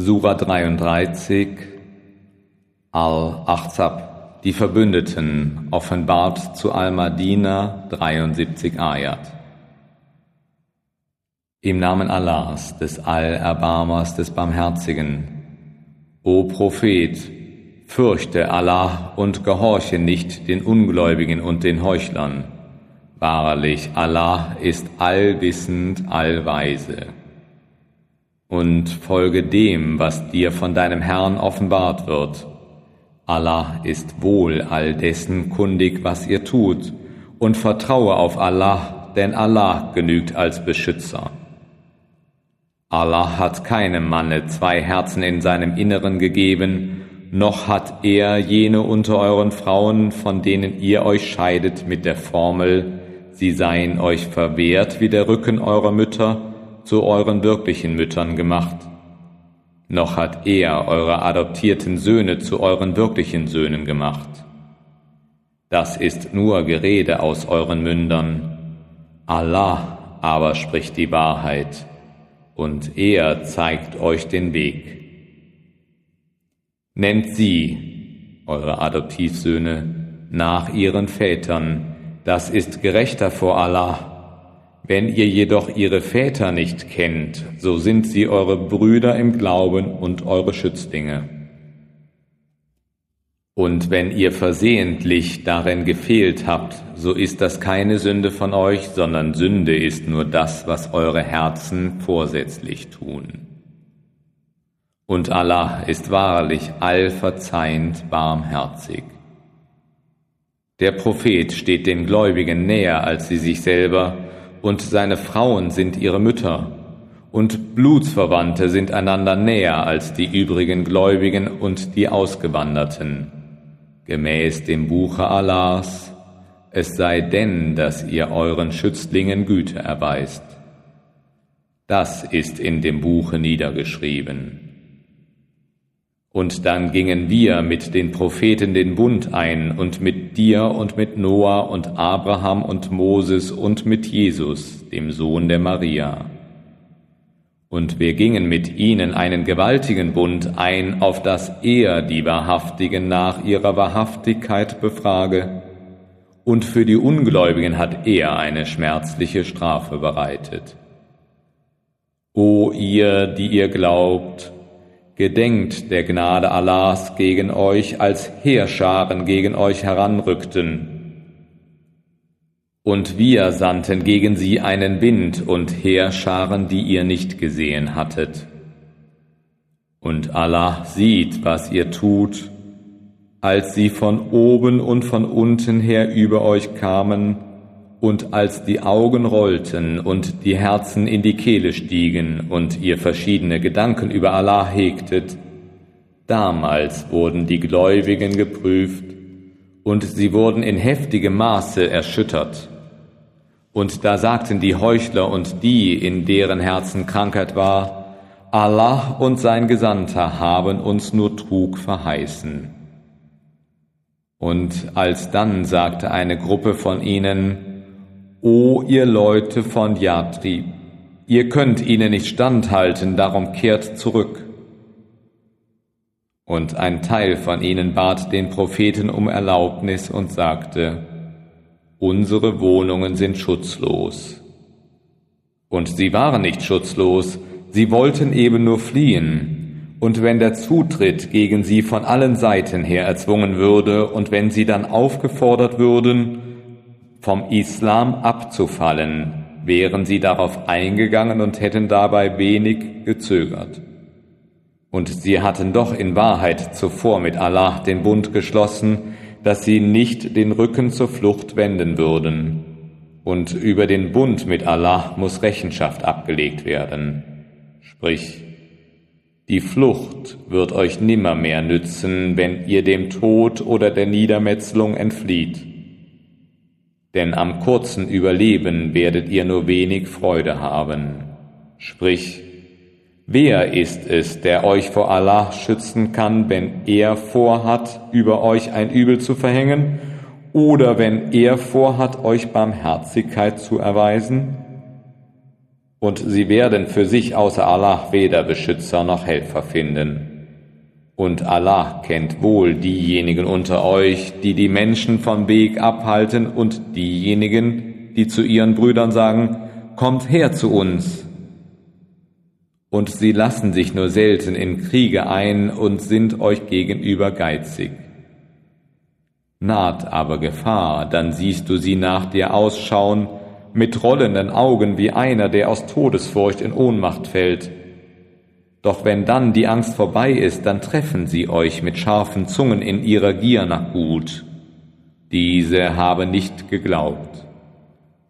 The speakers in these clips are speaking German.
Sura 33 Al-Ahzab, die Verbündeten, offenbart zu Al-Madina 73 Ayat. Im Namen Allahs, des Allerbarmers, des Barmherzigen. O Prophet, fürchte Allah und gehorche nicht den Ungläubigen und den Heuchlern. Wahrlich, Allah ist allwissend, allweise. Und folge dem, was dir von deinem Herrn offenbart wird. Allah ist wohl all dessen kundig, was ihr tut, und vertraue auf Allah, denn Allah genügt als Beschützer. Allah hat keinem Manne zwei Herzen in seinem Inneren gegeben, noch hat er jene unter euren Frauen, von denen ihr euch scheidet, mit der Formel, sie seien euch verwehrt wie der Rücken eurer Mütter, zu euren wirklichen Müttern gemacht. Noch hat er eure adoptierten Söhne zu euren wirklichen Söhnen gemacht. Das ist nur Gerede aus euren Mündern. Allah aber spricht die Wahrheit und er zeigt euch den Weg. Nennt sie, eure Adoptivsöhne, nach ihren Vätern, das ist gerechter vor Allah. Wenn ihr jedoch ihre Väter nicht kennt, so sind sie eure Brüder im Glauben und eure Schützlinge. Und wenn ihr versehentlich darin gefehlt habt, so ist das keine Sünde von euch, sondern Sünde ist nur das, was eure Herzen vorsätzlich tun. Und Allah ist wahrlich allverzeihend barmherzig. Der Prophet steht den Gläubigen näher als sie sich selber, und seine Frauen sind ihre Mütter, und Blutsverwandte sind einander näher als die übrigen Gläubigen und die Ausgewanderten gemäß dem Buche Allahs, es sei denn, dass ihr euren Schützlingen Güte erweist. Das ist in dem Buche niedergeschrieben. Und dann gingen wir mit den Propheten den Bund ein und mit dir und mit Noah und Abraham und Moses und mit Jesus, dem Sohn der Maria. Und wir gingen mit ihnen einen gewaltigen Bund ein, auf dass er die Wahrhaftigen nach ihrer Wahrhaftigkeit befrage, und für die Ungläubigen hat er eine schmerzliche Strafe bereitet. O ihr, die ihr glaubt, gedenkt der Gnade Allahs gegen euch, als Heerscharen gegen euch heranrückten, und wir sandten gegen sie einen Wind und Heerscharen, die ihr nicht gesehen hattet. Und Allah sieht, was ihr tut, als sie von oben und von unten her über euch kamen, und als die Augen rollten und die Herzen in die Kehle stiegen und ihr verschiedene Gedanken über Allah hegtet, damals wurden die Gläubigen geprüft, und sie wurden in heftigem Maße erschüttert. Und da sagten die Heuchler und die, in deren Herzen Krankheit war, Allah und sein Gesandter haben uns nur Trug verheißen. Und alsdann sagte eine Gruppe von ihnen, O ihr Leute von Yatri, ihr könnt ihnen nicht standhalten, darum kehrt zurück. Und ein Teil von ihnen bat den Propheten um Erlaubnis und sagte, unsere Wohnungen sind schutzlos. Und sie waren nicht schutzlos, sie wollten eben nur fliehen. Und wenn der Zutritt gegen sie von allen Seiten her erzwungen würde und wenn sie dann aufgefordert würden, vom Islam abzufallen, wären sie darauf eingegangen und hätten dabei wenig gezögert. Und sie hatten doch in Wahrheit zuvor mit Allah den Bund geschlossen, dass sie nicht den Rücken zur Flucht wenden würden. Und über den Bund mit Allah muss Rechenschaft abgelegt werden. Sprich, die Flucht wird euch nimmermehr nützen, wenn ihr dem Tod oder der Niedermetzelung entflieht. Denn am kurzen Überleben werdet ihr nur wenig Freude haben. Sprich, Wer ist es, der euch vor Allah schützen kann, wenn er vorhat, über euch ein Übel zu verhängen, oder wenn er vorhat, euch Barmherzigkeit zu erweisen? Und sie werden für sich außer Allah weder Beschützer noch Helfer finden. Und Allah kennt wohl diejenigen unter euch, die die Menschen vom Weg abhalten und diejenigen, die zu ihren Brüdern sagen, kommt her zu uns. Und sie lassen sich nur selten in Kriege ein und sind euch gegenüber geizig. Naht aber Gefahr, dann siehst du sie nach dir ausschauen, mit rollenden Augen wie einer, der aus Todesfurcht in Ohnmacht fällt. Doch wenn dann die Angst vorbei ist, dann treffen sie euch mit scharfen Zungen in ihrer Gier nach Gut. Diese habe nicht geglaubt.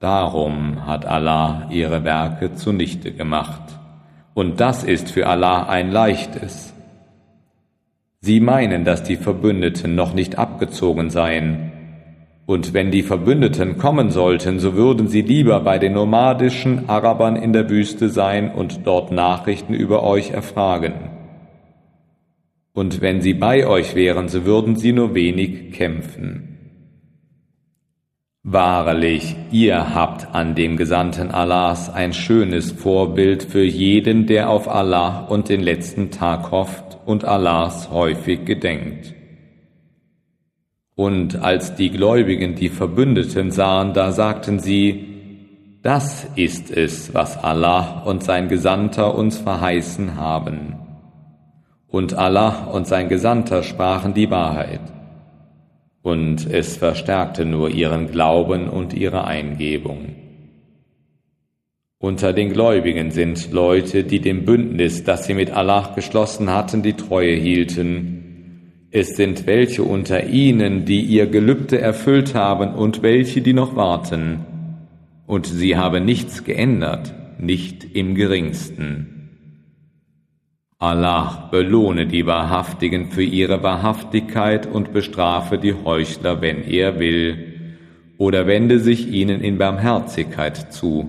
Darum hat Allah ihre Werke zunichte gemacht. Und das ist für Allah ein leichtes. Sie meinen, dass die Verbündeten noch nicht abgezogen seien. Und wenn die Verbündeten kommen sollten, so würden sie lieber bei den nomadischen Arabern in der Wüste sein und dort Nachrichten über euch erfragen. Und wenn sie bei euch wären, so würden sie nur wenig kämpfen. Wahrlich, ihr habt an dem Gesandten Allahs ein schönes Vorbild für jeden, der auf Allah und den letzten Tag hofft und Allahs häufig gedenkt. Und als die Gläubigen die Verbündeten sahen, da sagten sie, das ist es, was Allah und sein Gesandter uns verheißen haben. Und Allah und sein Gesandter sprachen die Wahrheit und es verstärkte nur ihren Glauben und ihre Eingebung. Unter den Gläubigen sind Leute, die dem Bündnis, das sie mit Allah geschlossen hatten, die Treue hielten. Es sind welche unter ihnen, die ihr Gelübde erfüllt haben und welche, die noch warten. Und sie haben nichts geändert, nicht im geringsten. Allah belohne die Wahrhaftigen für ihre Wahrhaftigkeit und bestrafe die Heuchler, wenn er will, oder wende sich ihnen in Barmherzigkeit zu.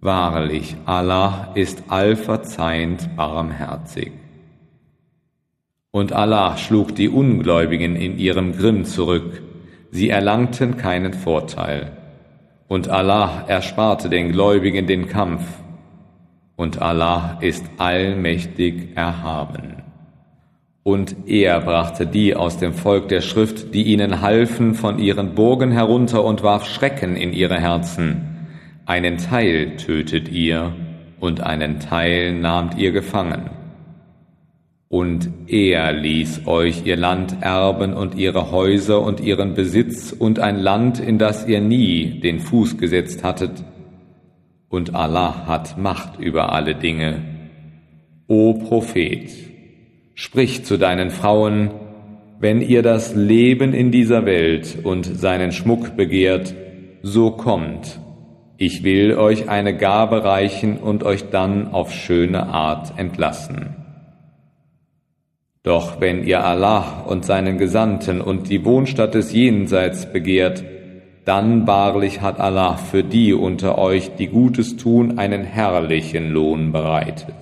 Wahrlich, Allah ist allverzeihend barmherzig. Und Allah schlug die Ungläubigen in ihrem Grimm zurück, sie erlangten keinen Vorteil. Und Allah ersparte den Gläubigen den Kampf, und Allah ist allmächtig erhaben. Und er brachte die aus dem Volk der Schrift, die ihnen halfen, von ihren Burgen herunter und warf Schrecken in ihre Herzen. Einen Teil tötet ihr und einen Teil nahmt ihr gefangen. Und er ließ euch ihr Land erben und ihre Häuser und ihren Besitz und ein Land, in das ihr nie den Fuß gesetzt hattet, und Allah hat Macht über alle Dinge. O Prophet, sprich zu deinen Frauen, wenn ihr das Leben in dieser Welt und seinen Schmuck begehrt, so kommt, ich will euch eine Gabe reichen und euch dann auf schöne Art entlassen. Doch wenn ihr Allah und seinen Gesandten und die Wohnstatt des Jenseits begehrt, dann wahrlich hat Allah für die unter euch, die Gutes tun, einen herrlichen Lohn bereitet.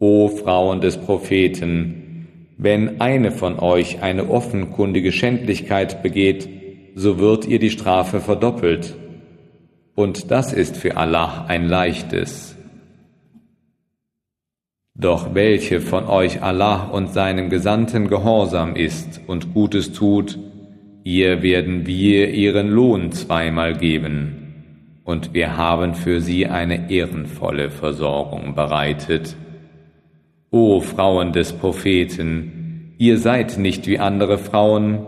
O Frauen des Propheten, wenn eine von euch eine offenkundige Schändlichkeit begeht, so wird ihr die Strafe verdoppelt. Und das ist für Allah ein leichtes. Doch welche von euch Allah und seinem Gesandten gehorsam ist und Gutes tut, ihr werden wir ihren Lohn zweimal geben, und wir haben für sie eine ehrenvolle Versorgung bereitet. O Frauen des Propheten, ihr seid nicht wie andere Frauen,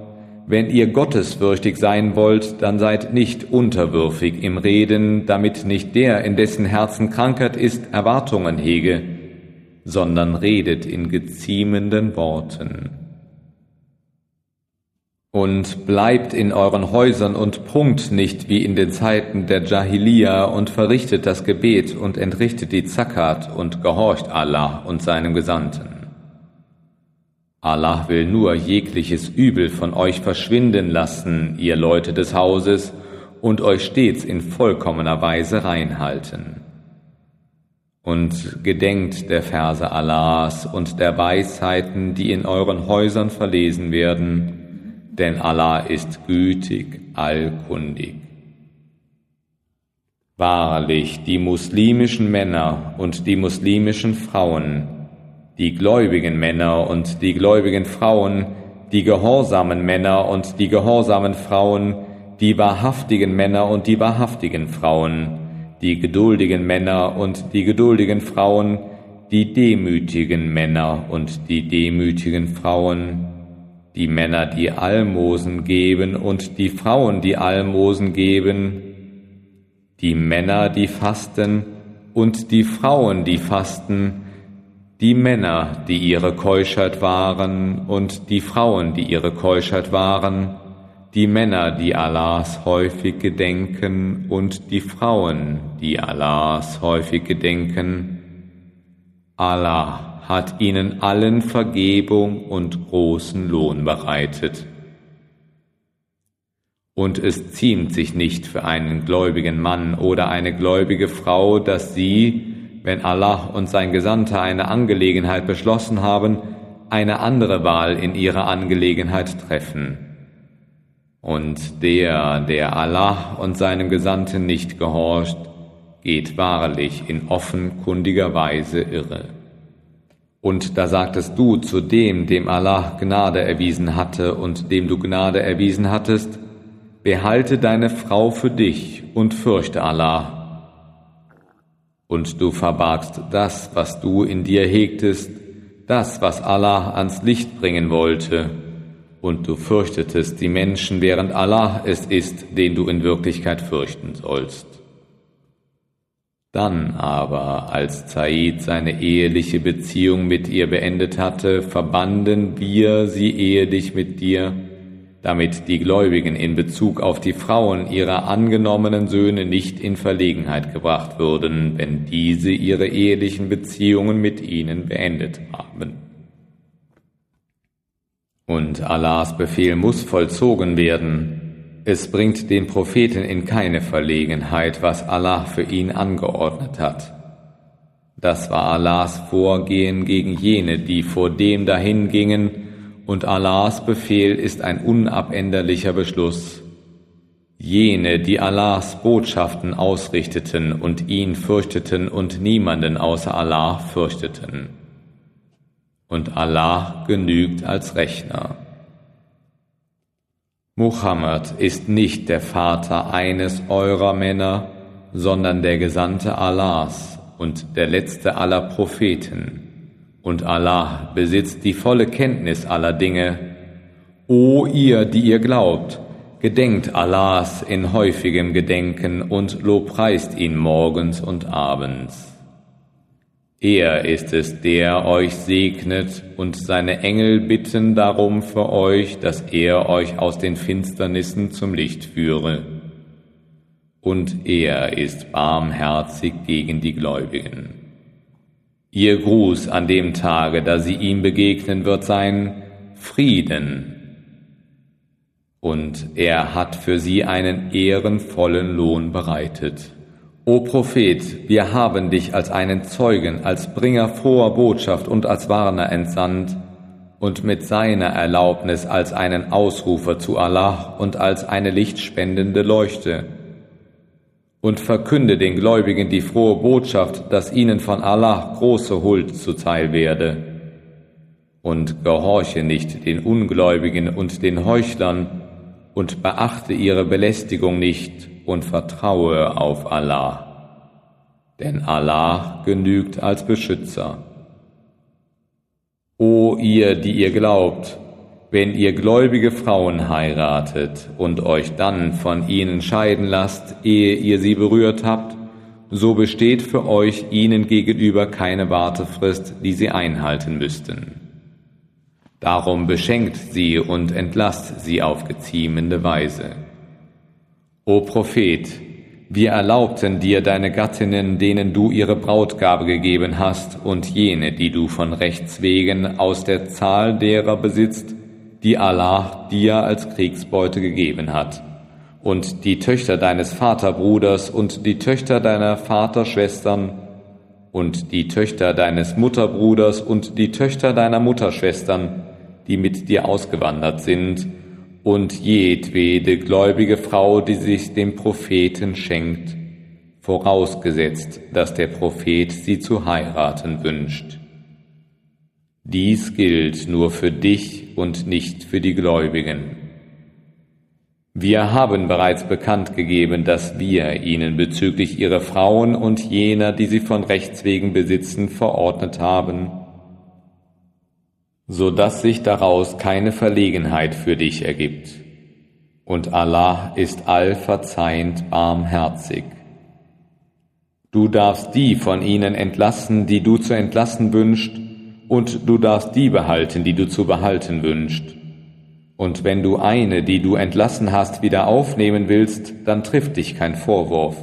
wenn ihr gottesfürchtig sein wollt, dann seid nicht unterwürfig im Reden, damit nicht der, in dessen Herzen Krankheit ist, Erwartungen hege, sondern redet in geziemenden Worten und bleibt in euren Häusern und prunkt nicht wie in den Zeiten der Jahiliya und verrichtet das Gebet und entrichtet die Zakat und gehorcht Allah und seinem Gesandten. Allah will nur jegliches Übel von euch verschwinden lassen, ihr Leute des Hauses, und euch stets in vollkommener Weise reinhalten. Und gedenkt der Verse Allahs und der Weisheiten, die in euren Häusern verlesen werden, denn Allah ist gütig, allkundig. Wahrlich, die muslimischen Männer und die muslimischen Frauen, die gläubigen Männer und die gläubigen Frauen, die gehorsamen Männer und die gehorsamen Frauen, die wahrhaftigen Männer und die wahrhaftigen Frauen, die geduldigen Männer und die geduldigen Frauen, die demütigen Männer und die demütigen Frauen, die Männer, die Almosen geben und die Frauen, die Almosen geben, die Männer, die fasten und die Frauen, die fasten, die Männer, die ihre Keuschheit wahren und die Frauen, die ihre Keuschheit wahren, die Männer, die Allahs häufig gedenken und die Frauen, die Allahs häufig gedenken. Allah hat ihnen allen Vergebung und großen Lohn bereitet. Und es ziemt sich nicht für einen gläubigen Mann oder eine gläubige Frau, dass sie, wenn Allah und sein Gesandter eine Angelegenheit beschlossen haben, eine andere Wahl in ihrer Angelegenheit treffen. Und der, der Allah und seinem Gesandten nicht gehorcht, geht wahrlich in offenkundiger Weise irre. Und da sagtest du zu dem, dem Allah Gnade erwiesen hatte und dem du Gnade erwiesen hattest, behalte deine Frau für dich und fürchte Allah. Und du verbargst das, was du in dir hegtest, das, was Allah ans Licht bringen wollte, und du fürchtetest die Menschen, während Allah es ist, den du in Wirklichkeit fürchten sollst. Dann aber, als Zaid seine eheliche Beziehung mit ihr beendet hatte, verbanden wir sie ehedig mit dir, damit die Gläubigen in Bezug auf die Frauen ihrer angenommenen Söhne nicht in Verlegenheit gebracht würden, wenn diese ihre ehelichen Beziehungen mit ihnen beendet haben. Und Allahs Befehl muss vollzogen werden. Es bringt den Propheten in keine Verlegenheit, was Allah für ihn angeordnet hat. Das war Allahs Vorgehen gegen jene, die vor dem dahingingen, und Allahs Befehl ist ein unabänderlicher Beschluss. Jene, die Allahs Botschaften ausrichteten und ihn fürchteten und niemanden außer Allah fürchteten. Und Allah genügt als Rechner. Muhammad ist nicht der Vater eines eurer Männer, sondern der Gesandte Allahs und der letzte aller Propheten und Allah besitzt die volle Kenntnis aller Dinge. O ihr, die ihr glaubt, gedenkt Allahs in häufigem Gedenken und lobpreist ihn morgens und abends. Er ist es, der euch segnet, und seine Engel bitten darum für euch, dass er euch aus den Finsternissen zum Licht führe. Und er ist barmherzig gegen die Gläubigen. Ihr Gruß an dem Tage, da sie ihm begegnen, wird sein Frieden. Und er hat für sie einen ehrenvollen Lohn bereitet. O Prophet, wir haben dich als einen Zeugen, als Bringer froher Botschaft und als Warner entsandt und mit seiner Erlaubnis als einen Ausrufer zu Allah und als eine lichtspendende Leuchte und verkünde den Gläubigen die frohe Botschaft, dass ihnen von Allah große Huld zuteil werde. Und gehorche nicht den Ungläubigen und den Heuchlern und beachte ihre Belästigung nicht und vertraue auf Allah. Denn Allah genügt als Beschützer. O ihr, die ihr glaubt, wenn ihr gläubige Frauen heiratet und euch dann von ihnen scheiden lasst, ehe ihr sie berührt habt, so besteht für euch ihnen gegenüber keine Wartefrist, die sie einhalten müssten. Darum beschenkt sie und entlasst sie auf geziemende Weise. O Prophet, wir erlaubten dir deine Gattinnen, denen du ihre Brautgabe gegeben hast, und jene, die du von Rechts wegen aus der Zahl derer besitzt, die Allah dir als Kriegsbeute gegeben hat. Und die Töchter deines Vaterbruders und die Töchter deiner Vaterschwestern und die Töchter deines Mutterbruders und die Töchter deiner Mutterschwestern, die mit dir ausgewandert sind, und jedwede gläubige Frau, die sich dem Propheten schenkt, vorausgesetzt, dass der Prophet sie zu heiraten wünscht. Dies gilt nur für dich und nicht für die Gläubigen. Wir haben bereits bekannt gegeben, dass wir ihnen bezüglich ihrer Frauen und jener, die sie von Rechts wegen besitzen, verordnet haben, so dass sich daraus keine Verlegenheit für dich ergibt. Und Allah ist allverzeihend barmherzig. Du darfst die von ihnen entlassen, die du zu entlassen wünscht, und du darfst die behalten, die du zu behalten wünscht. Und wenn du eine, die du entlassen hast, wieder aufnehmen willst, dann trifft dich kein Vorwurf.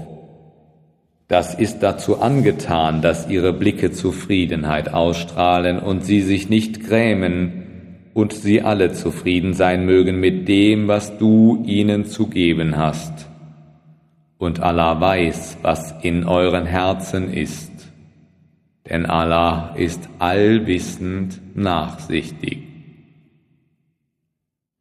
Das ist dazu angetan, dass ihre Blicke Zufriedenheit ausstrahlen und sie sich nicht grämen und sie alle zufrieden sein mögen mit dem, was du ihnen zu geben hast. Und Allah weiß, was in euren Herzen ist, denn Allah ist allwissend nachsichtig.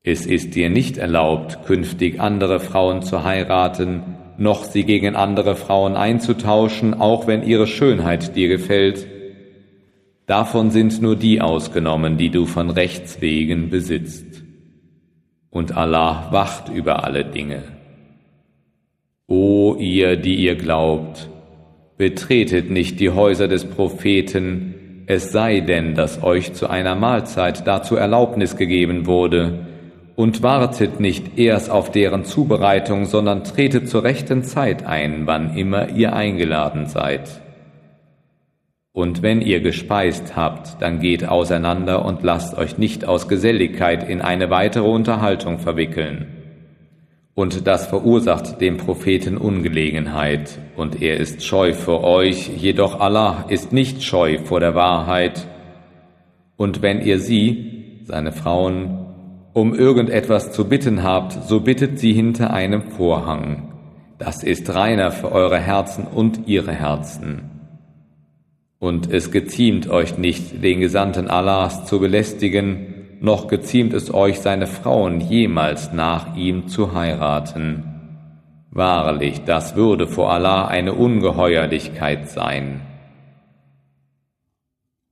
Es ist dir nicht erlaubt, künftig andere Frauen zu heiraten, noch sie gegen andere Frauen einzutauschen, auch wenn ihre Schönheit dir gefällt. Davon sind nur die ausgenommen, die du von Rechts wegen besitzt. Und Allah wacht über alle Dinge. O ihr, die ihr glaubt, betretet nicht die Häuser des Propheten, es sei denn, dass euch zu einer Mahlzeit dazu Erlaubnis gegeben wurde, und wartet nicht erst auf deren Zubereitung, sondern tretet zur rechten Zeit ein, wann immer ihr eingeladen seid. Und wenn ihr gespeist habt, dann geht auseinander und lasst euch nicht aus Geselligkeit in eine weitere Unterhaltung verwickeln. Und das verursacht dem Propheten Ungelegenheit, und er ist scheu vor euch, jedoch Allah ist nicht scheu vor der Wahrheit. Und wenn ihr sie, seine Frauen, um irgendetwas zu bitten habt, so bittet sie hinter einem Vorhang. Das ist reiner für eure Herzen und ihre Herzen. Und es geziemt euch nicht, den Gesandten Allahs zu belästigen, noch geziemt es euch, seine Frauen jemals nach ihm zu heiraten. Wahrlich, das würde vor Allah eine Ungeheuerlichkeit sein.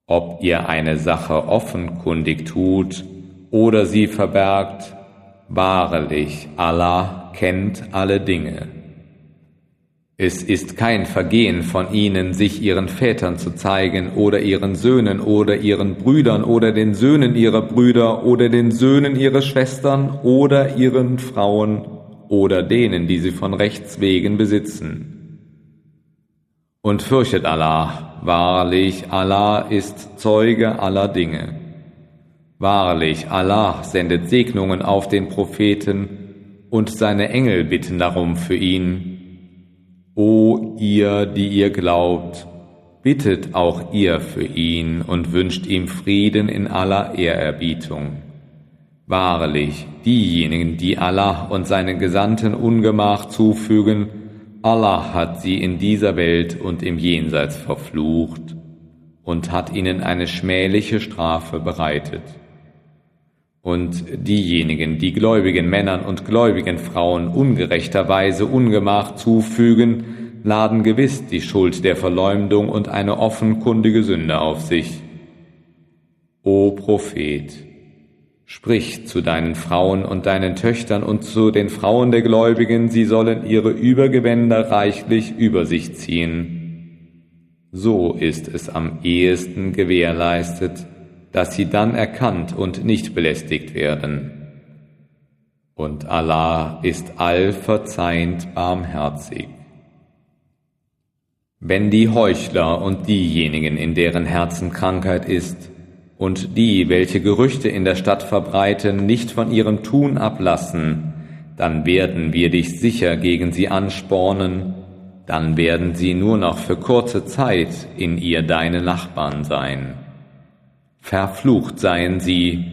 Ob ihr eine Sache offenkundig tut, oder sie verbergt, wahrlich, Allah kennt alle Dinge. Es ist kein Vergehen von ihnen, sich ihren Vätern zu zeigen oder ihren Söhnen oder ihren Brüdern oder den Söhnen ihrer Brüder oder den Söhnen ihrer Schwestern oder ihren Frauen oder denen, die sie von Rechts wegen besitzen. Und fürchtet Allah, wahrlich, Allah ist Zeuge aller Dinge. Wahrlich, Allah sendet Segnungen auf den Propheten und seine Engel bitten darum für ihn. O ihr, die ihr glaubt, bittet auch ihr für ihn und wünscht ihm Frieden in aller Ehrerbietung. Wahrlich, diejenigen, die Allah und seinen Gesandten Ungemach zufügen, Allah hat sie in dieser Welt und im Jenseits verflucht und hat ihnen eine schmähliche Strafe bereitet. Und diejenigen, die gläubigen Männern und gläubigen Frauen ungerechterweise Ungemach zufügen, laden gewiss die Schuld der Verleumdung und eine offenkundige Sünde auf sich. O Prophet, sprich zu deinen Frauen und deinen Töchtern und zu den Frauen der Gläubigen, sie sollen ihre Übergewänder reichlich über sich ziehen. So ist es am ehesten gewährleistet, dass sie dann erkannt und nicht belästigt werden. Und Allah ist allverzeihend barmherzig. Wenn die Heuchler und diejenigen, in deren Herzen Krankheit ist, und die, welche Gerüchte in der Stadt verbreiten, nicht von ihrem Tun ablassen, dann werden wir dich sicher gegen sie anspornen, dann werden sie nur noch für kurze Zeit in ihr deine Nachbarn sein. Verflucht seien sie,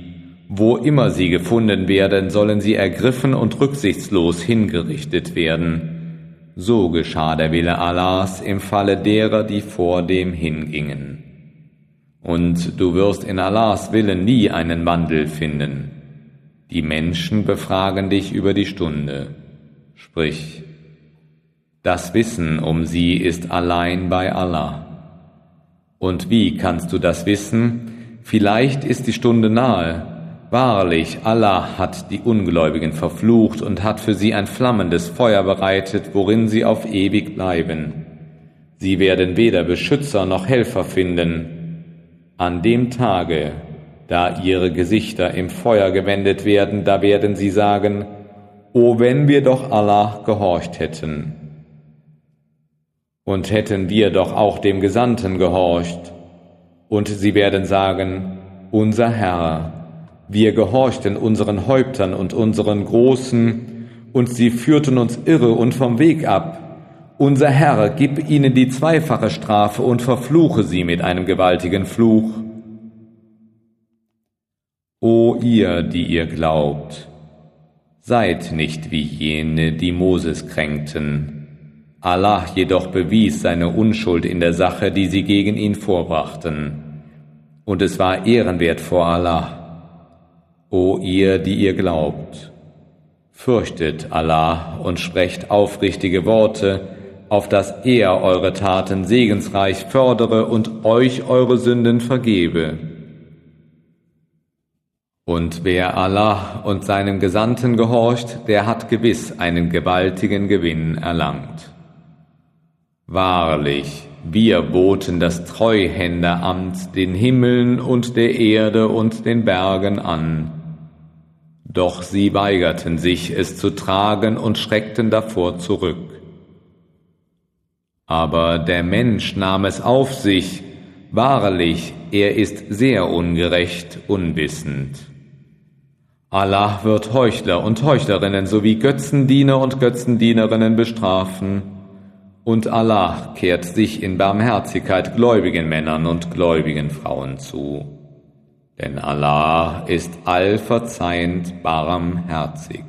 wo immer sie gefunden werden, sollen sie ergriffen und rücksichtslos hingerichtet werden. So geschah der Wille Allahs im Falle derer, die vor dem hingingen. Und du wirst in Allahs Willen nie einen Wandel finden. Die Menschen befragen dich über die Stunde. Sprich, Das Wissen um sie ist allein bei Allah. Und wie kannst du das wissen? Vielleicht ist die Stunde nahe. Wahrlich, Allah hat die Ungläubigen verflucht und hat für sie ein flammendes Feuer bereitet, worin sie auf ewig bleiben. Sie werden weder Beschützer noch Helfer finden. An dem Tage, da ihre Gesichter im Feuer gewendet werden, da werden sie sagen, O wenn wir doch Allah gehorcht hätten. Und hätten wir doch auch dem Gesandten gehorcht. Und sie werden sagen, unser Herr, wir gehorchten unseren Häuptern und unseren Großen, und sie führten uns irre und vom Weg ab. Unser Herr, gib ihnen die zweifache Strafe und verfluche sie mit einem gewaltigen Fluch. O ihr, die ihr glaubt, seid nicht wie jene, die Moses kränkten Allah jedoch bewies seine Unschuld in der Sache, die sie gegen ihn vorbrachten. Und es war ehrenwert vor Allah. O ihr, die ihr glaubt, fürchtet Allah und sprecht aufrichtige Worte, auf dass er eure Taten segensreich fördere und euch eure Sünden vergebe. Und wer Allah und seinem Gesandten gehorcht, der hat gewiss einen gewaltigen Gewinn erlangt. Wahrlich, wir boten das Treuhänderamt den Himmeln und der Erde und den Bergen an. Doch sie weigerten sich, es zu tragen und schreckten davor zurück. Aber der Mensch nahm es auf sich, wahrlich, er ist sehr ungerecht, unwissend. Allah wird Heuchler und Heuchlerinnen sowie Götzendiener und Götzendienerinnen bestrafen und Allah kehrt sich in Barmherzigkeit gläubigen Männern und gläubigen Frauen zu. Denn Allah ist allverzeihend barmherzig.